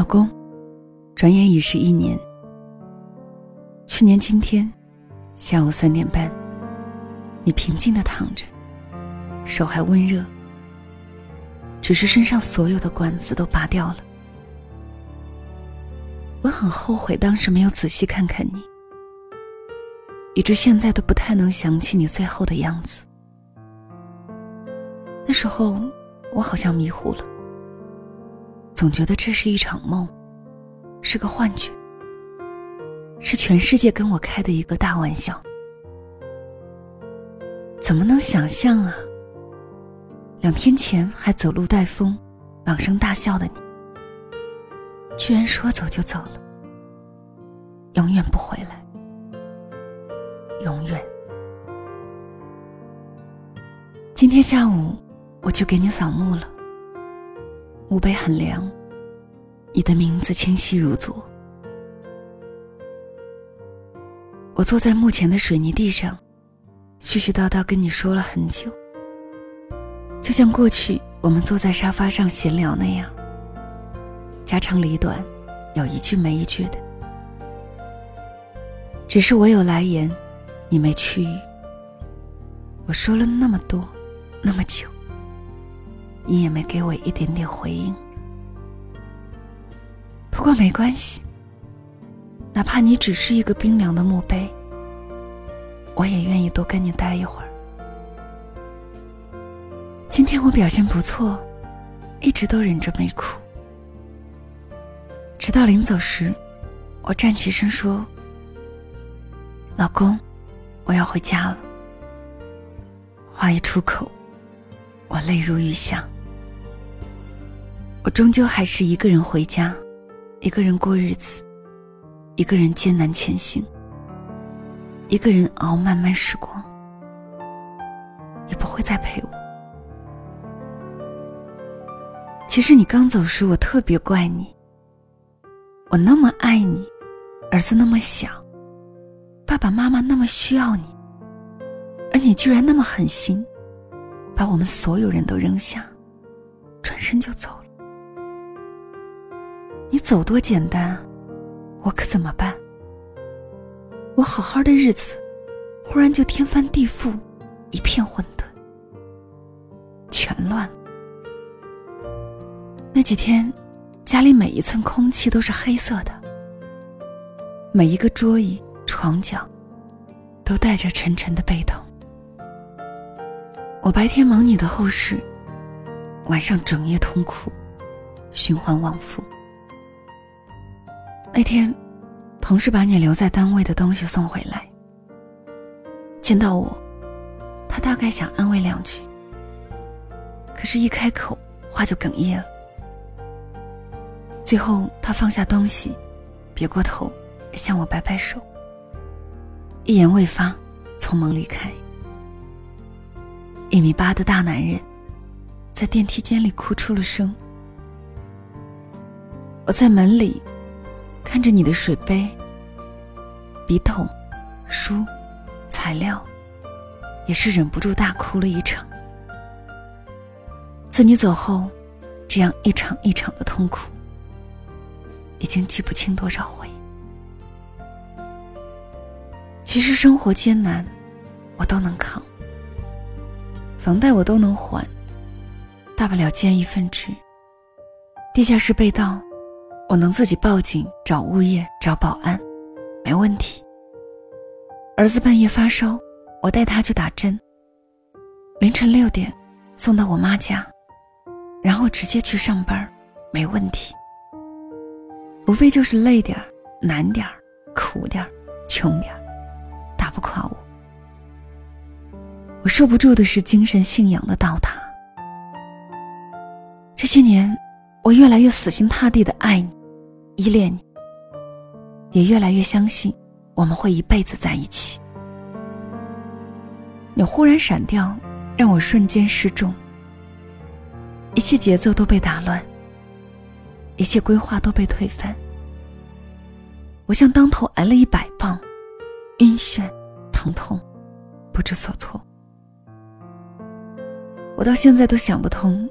老公，转眼已是一年。去年今天下午三点半，你平静的躺着，手还温热，只是身上所有的管子都拔掉了。我很后悔当时没有仔细看看你，以致现在都不太能想起你最后的样子。那时候我好像迷糊了。总觉得这是一场梦，是个幻觉，是全世界跟我开的一个大玩笑。怎么能想象啊？两天前还走路带风、朗声大笑的你，居然说走就走了，永远不回来，永远。今天下午我去给你扫墓了。墓碑很凉，你的名字清晰如昨。我坐在墓前的水泥地上，絮絮叨叨跟你说了很久，就像过去我们坐在沙发上闲聊那样，家长里短，有一句没一句的。只是我有来言，你没去语。我说了那么多，那么久。你也没给我一点点回应。不过没关系，哪怕你只是一个冰凉的墓碑，我也愿意多跟你待一会儿。今天我表现不错，一直都忍着没哭，直到临走时，我站起身说：“老公，我要回家了。”话一出口。我泪如雨下，我终究还是一个人回家，一个人过日子，一个人艰难前行，一个人熬漫漫时光。你不会再陪我。其实你刚走时，我特别怪你。我那么爱你，儿子那么小，爸爸妈妈那么需要你，而你居然那么狠心。把我们所有人都扔下，转身就走了。你走多简单，我可怎么办？我好好的日子，忽然就天翻地覆，一片混沌，全乱了。那几天，家里每一寸空气都是黑色的，每一个桌椅、床角，都带着沉沉的背痛。我白天忙你的后事，晚上整夜痛哭，循环往复。那天，同事把你留在单位的东西送回来，见到我，他大概想安慰两句，可是，一开口话就哽咽了。最后，他放下东西，别过头，向我摆摆手，一言未发，匆忙离开。一米八的大男人，在电梯间里哭出了声。我在门里看着你的水杯、笔筒、书、材料，也是忍不住大哭了一场。自你走后，这样一场一场的痛苦，已经记不清多少回。其实生活艰难，我都能扛。房贷我都能还，大不了兼一份职。地下室被盗，我能自己报警找物业找保安，没问题。儿子半夜发烧，我带他去打针。凌晨六点送到我妈家，然后直接去上班，没问题。无非就是累点儿、难点儿、苦点儿、穷点儿，打不垮我。我受不住的是精神信仰的倒塌。这些年，我越来越死心塌地的爱你，依恋你，也越来越相信我们会一辈子在一起。你忽然闪掉，让我瞬间失重，一切节奏都被打乱，一切规划都被推翻。我像当头挨了一百棒，晕眩、疼痛，不知所措。我到现在都想不通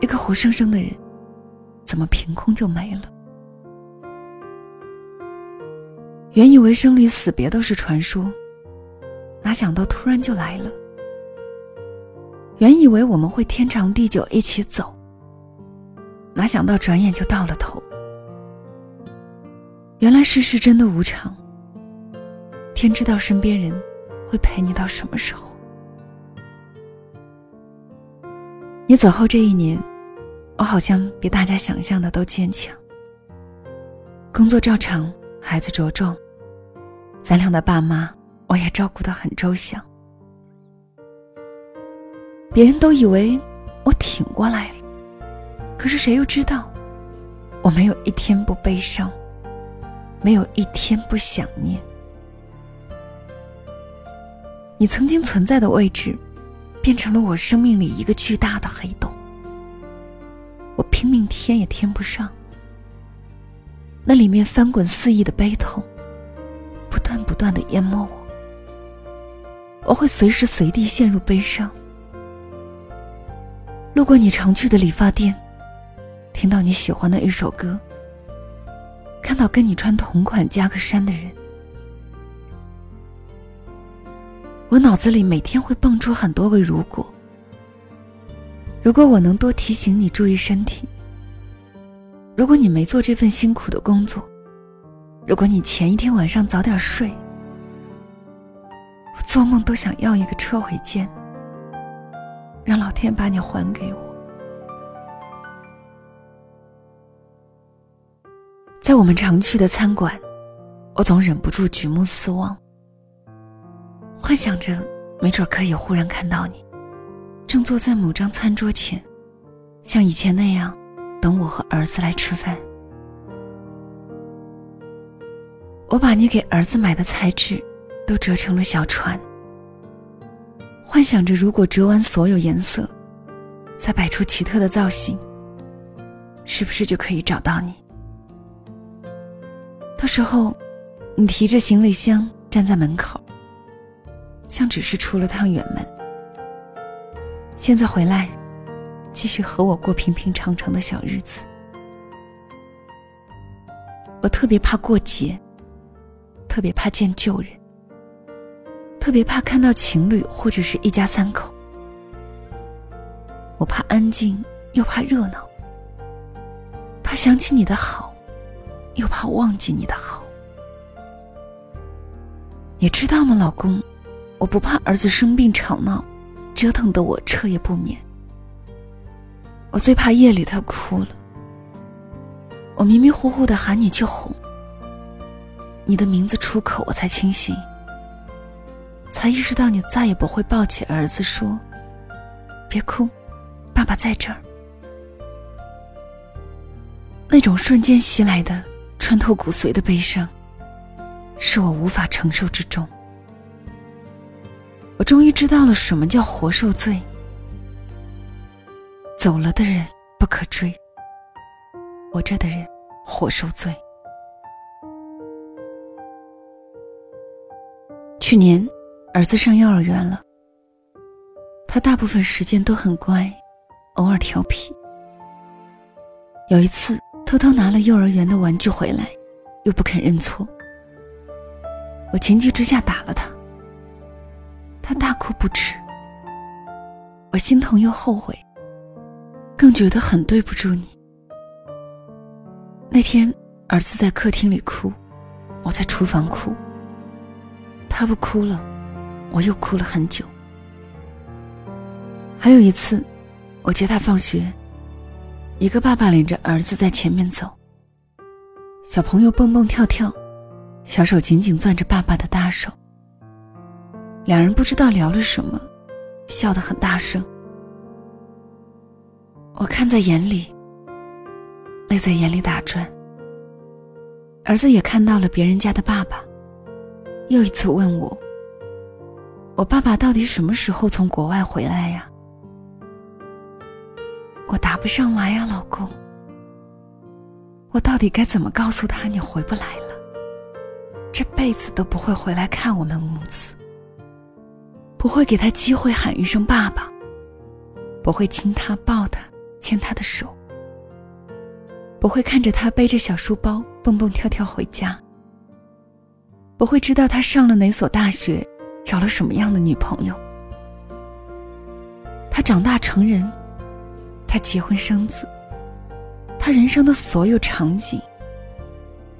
一个活生生的人怎么凭空就没了？原以为生离死别都是传说哪想到突然就来了？原以为我们会天长地久一起走哪想到转眼就到了头。原来世事真的无常天知道身边人会陪你到什么时候你走后这一年，我好像比大家想象的都坚强。工作照常，孩子茁壮，咱俩的爸妈我也照顾得很周详。别人都以为我挺过来了，可是谁又知道，我没有一天不悲伤，没有一天不想念。你曾经存在的位置，变成了我生命里一个巨大的黑洞，我拼命填也填不上。那里面翻滚肆意的悲痛，不断不断的淹没我，我会随时随地陷入悲伤。路过你常去的理发店，听到你喜欢的一首歌，看到跟你穿同款夹克衫的人，我脑子里每天会蹦出很多个如果。如果我能多提醒你注意身体，如果你没做这份辛苦的工作，如果你前一天晚上早点睡，我做梦都想要一个车回键。让老天把你还给我。在我们常去的餐馆，我总忍不住举目四望，幻想着没准可以忽然看到你，正坐在某张餐桌前，像以前那样等我和儿子来吃饭。我把你给儿子买的彩纸都折成了小船。幻想着，如果折完所有颜色，再摆出奇特的造型，是不是就可以找到你？到时候，你提着行李箱站在门口，像只是出了趟远门。现在回来，继续和我过平平常常的小日子。我特别怕过节，特别怕见旧人。特别怕看到情侣或者是一家三口，我怕安静，又怕热闹，怕想起你的好，又怕忘记你的好。你知道吗，老公？我不怕儿子生病吵闹，折腾的我彻夜不眠。我最怕夜里他哭了，我迷迷糊糊的喊你去哄，你的名字出口，我才清醒。才意识到，你再也不会抱起儿子说：“别哭，爸爸在这儿。”那种瞬间袭来的、穿透骨髓的悲伤，是我无法承受之重。我终于知道了什么叫活受罪。走了的人不可追，活着的人活受罪。去年。儿子上幼儿园了，他大部分时间都很乖，偶尔调皮。有一次偷偷拿了幼儿园的玩具回来，又不肯认错，我情急之下打了他，他大哭不止。我心疼又后悔，更觉得很对不住你。那天儿子在客厅里哭，我在厨房哭，他不哭了。我又哭了很久。还有一次，我接他放学，一个爸爸领着儿子在前面走。小朋友蹦蹦跳跳，小手紧紧攥着爸爸的大手。两人不知道聊了什么，笑得很大声。我看在眼里，泪在眼里打转。儿子也看到了别人家的爸爸，又一次问我。我爸爸到底什么时候从国外回来呀？我答不上来呀，老公。我到底该怎么告诉他你回不来了？这辈子都不会回来看我们母子，不会给他机会喊一声爸爸，不会亲他、抱他、牵他的手，不会看着他背着小书包蹦蹦跳跳回家。不会知道他上了哪所大学，找了什么样的女朋友。他长大成人，他结婚生子，他人生的所有场景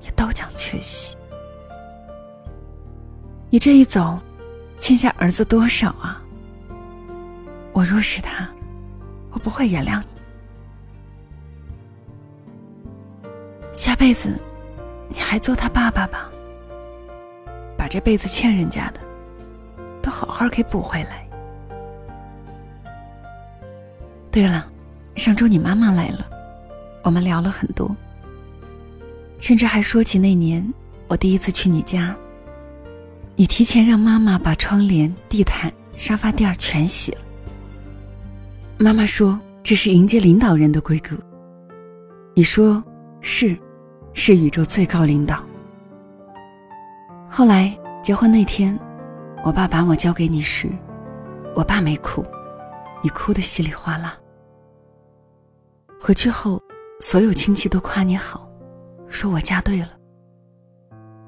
也都将缺席。你这一走，欠下儿子多少啊？我若是他，我不会原谅你。下辈子，你还做他爸爸吧。把这辈子欠人家的，都好好给补回来。对了，上周你妈妈来了，我们聊了很多，甚至还说起那年我第一次去你家，你提前让妈妈把窗帘、地毯、沙发垫全洗了。妈妈说这是迎接领导人的规格，你说是。是宇宙最高领导。后来结婚那天，我爸把我交给你时，我爸没哭，你哭得稀里哗啦。回去后，所有亲戚都夸你好，说我嫁对了。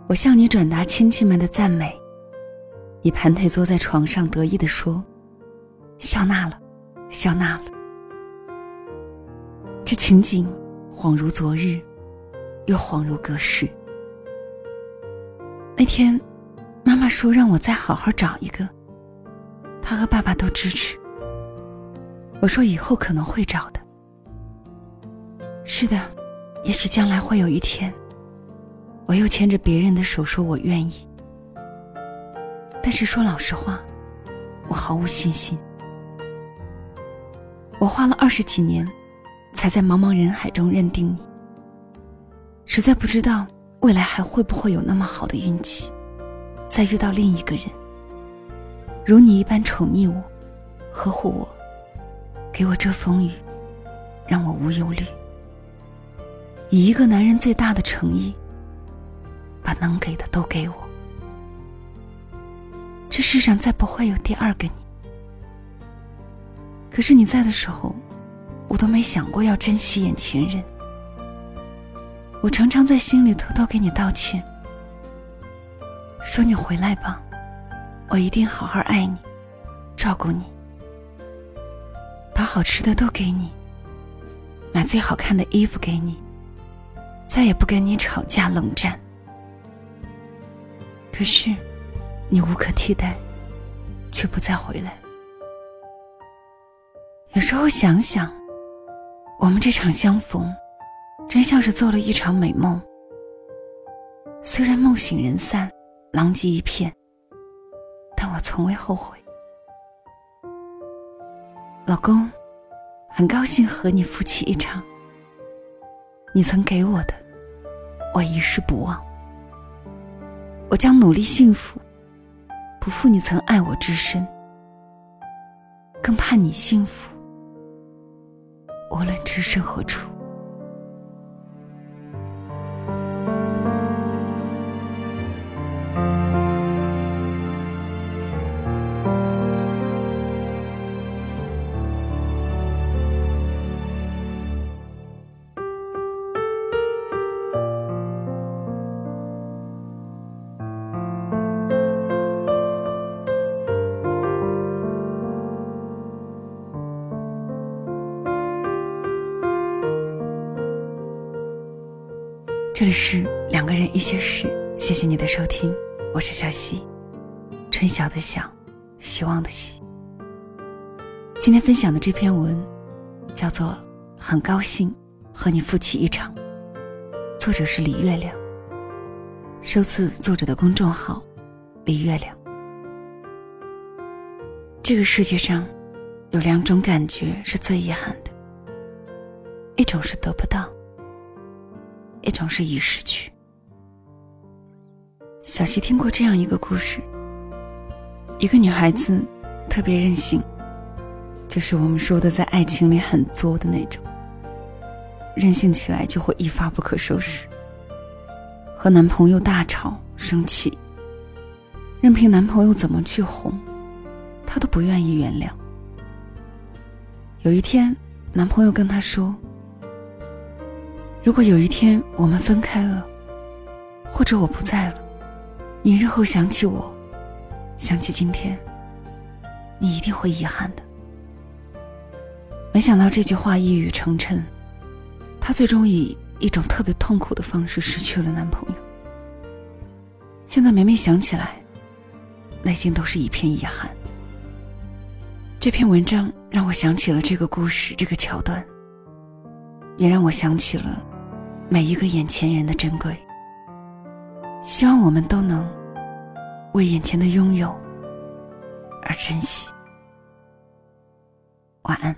我向你转达亲戚们的赞美，你盘腿坐在床上，得意地说：“笑纳了，笑纳了。”这情景恍如昨日。又恍如隔世。那天，妈妈说让我再好好找一个。她和爸爸都支持。我说以后可能会找的。是的，也许将来会有一天，我又牵着别人的手说我愿意。但是说老实话，我毫无信心。我花了二十几年，才在茫茫人海中认定你。实在不知道未来还会不会有那么好的运气，再遇到另一个人，如你一般宠溺我，呵护我，给我遮风雨，让我无忧虑。以一个男人最大的诚意，把能给的都给我。这世上再不会有第二个你。可是你在的时候，我都没想过要珍惜眼前人。我常常在心里偷偷给你道歉，说你回来吧，我一定好好爱你，照顾你，把好吃的都给你，买最好看的衣服给你，再也不跟你吵架冷战。可是，你无可替代，却不再回来。有时候想想，我们这场相逢。真像是做了一场美梦，虽然梦醒人散，狼藉一片，但我从未后悔。老公，很高兴和你夫妻一场。你曾给我的，我一世不忘。我将努力幸福，不负你曾爱我之深，更盼你幸福，无论置身何处。是两个人一些事，谢谢你的收听，我是小溪，春晓的晓，希望的希。今天分享的这篇文叫做《很高兴和你夫妻一场》，作者是李月亮，收自作者的公众号李月亮。这个世界上有两种感觉是最遗憾的，一种是得不到。也总是已失去。小溪听过这样一个故事：一个女孩子特别任性，就是我们说的在爱情里很作的那种。任性起来就会一发不可收拾，和男朋友大吵生气，任凭男朋友怎么去哄，她都不愿意原谅。有一天，男朋友跟她说。如果有一天我们分开了，或者我不在了，你日后想起我，想起今天，你一定会遗憾的。没想到这句话一语成谶，她最终以一种特别痛苦的方式失去了男朋友。现在每每想起来，内心都是一片遗憾。这篇文章让我想起了这个故事，这个桥段，也让我想起了每一个眼前人的珍贵。希望我们都能为眼前的拥有而珍惜。晚安。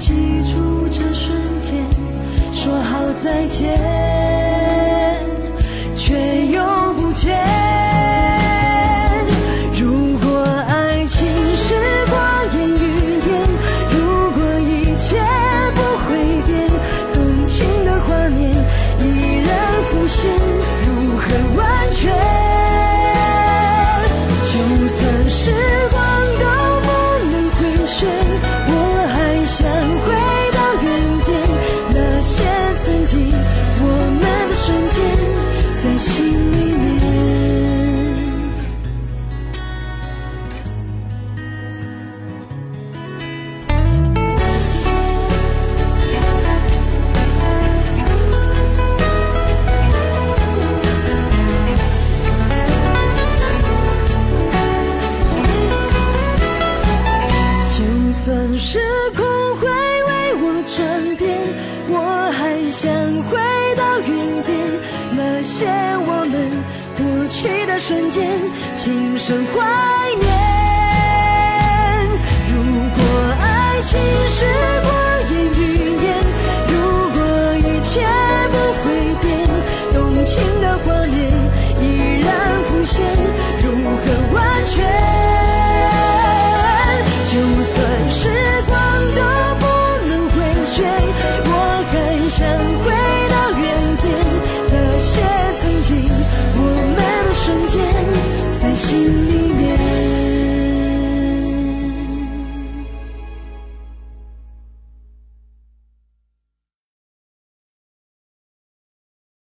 记住这瞬间，说好再见。其实。